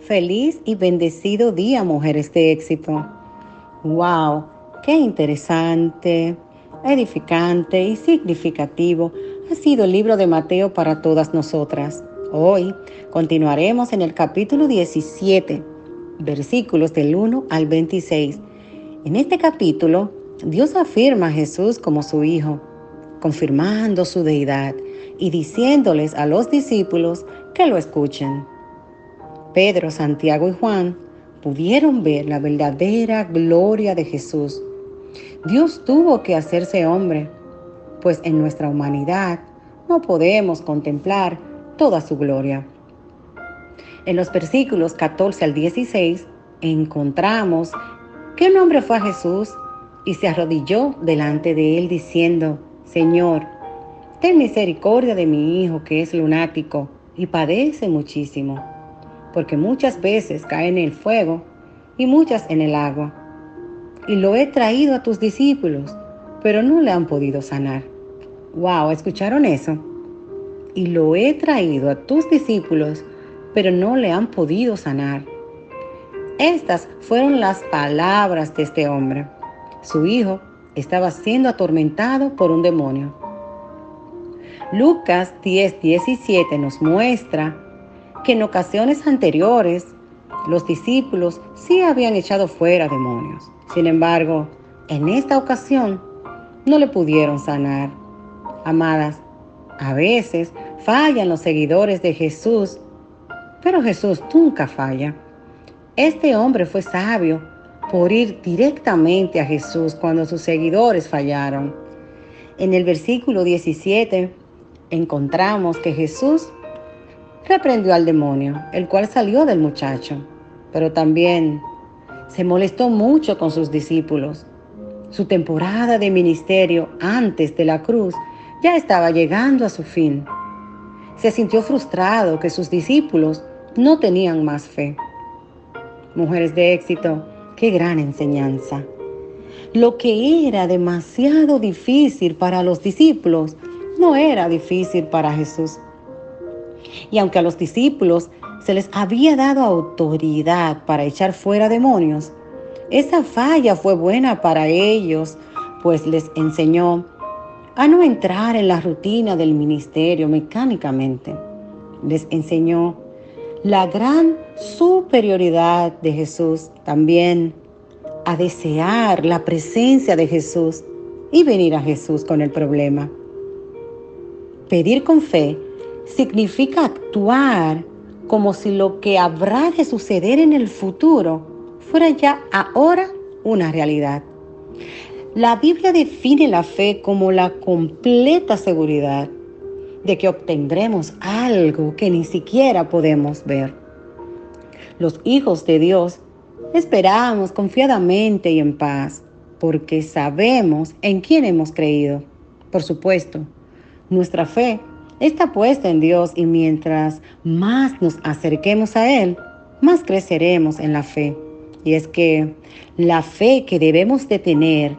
Feliz y bendecido día, mujeres de éxito. ¡Wow! ¡Qué interesante, edificante y significativo ha sido el libro de Mateo para todas nosotras! Hoy continuaremos en el capítulo 17, versículos del 1 al 26. En este capítulo, Dios afirma a Jesús como su Hijo, confirmando su deidad y diciéndoles a los discípulos que lo escuchen. Pedro, Santiago y Juan pudieron ver la verdadera gloria de Jesús. Dios tuvo que hacerse hombre, pues en nuestra humanidad no podemos contemplar toda su gloria. En los versículos 14 al 16 encontramos que un hombre fue a Jesús y se arrodilló delante de él diciendo, Señor, ten misericordia de mi hijo que es lunático y padece muchísimo porque muchas veces cae en el fuego y muchas en el agua. Y lo he traído a tus discípulos, pero no le han podido sanar. Wow, ¿escucharon eso? Y lo he traído a tus discípulos, pero no le han podido sanar. Estas fueron las palabras de este hombre. Su hijo estaba siendo atormentado por un demonio. Lucas 10, 17 nos muestra que en ocasiones anteriores los discípulos sí habían echado fuera demonios. Sin embargo, en esta ocasión no le pudieron sanar. Amadas, a veces fallan los seguidores de Jesús, pero Jesús nunca falla. Este hombre fue sabio por ir directamente a Jesús cuando sus seguidores fallaron. En el versículo 17 encontramos que Jesús reprendió al demonio, el cual salió del muchacho, pero también se molestó mucho con sus discípulos. Su temporada de ministerio antes de la cruz ya estaba llegando a su fin. Se sintió frustrado que sus discípulos no tenían más fe. Mujeres de éxito, qué gran enseñanza. Lo que era demasiado difícil para los discípulos no era difícil para Jesús. Y aunque a los discípulos se les había dado autoridad para echar fuera demonios, esa falla fue buena para ellos, pues les enseñó a no entrar en la rutina del ministerio mecánicamente. Les enseñó la gran superioridad de Jesús, también a desear la presencia de Jesús y venir a Jesús con el problema. Pedir con fe significa actuar como si lo que habrá de suceder en el futuro fuera ya ahora una realidad. La Biblia define la fe como la completa seguridad de que obtendremos algo que ni siquiera podemos ver. Los hijos de Dios esperamos confiadamente y en paz porque sabemos en quién hemos creído. Por supuesto, nuestra fe está puesta en Dios y mientras más nos acerquemos a Él, más creceremos en la fe. Y es que la fe que debemos de tener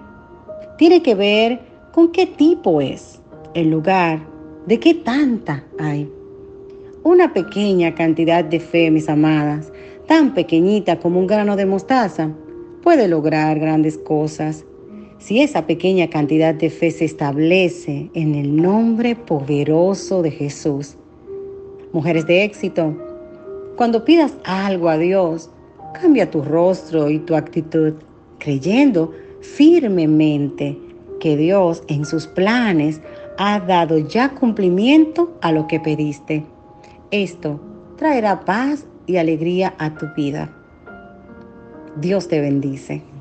tiene que ver con qué tipo es, el lugar, de qué tanta hay. Una pequeña cantidad de fe, mis amadas, tan pequeñita como un grano de mostaza, puede lograr grandes cosas si esa pequeña cantidad de fe se establece en el nombre poderoso de Jesús. Mujeres de éxito, cuando pidas algo a Dios, cambia tu rostro y tu actitud, creyendo firmemente que Dios en sus planes ha dado ya cumplimiento a lo que pediste. Esto traerá paz y alegría a tu vida. Dios te bendice.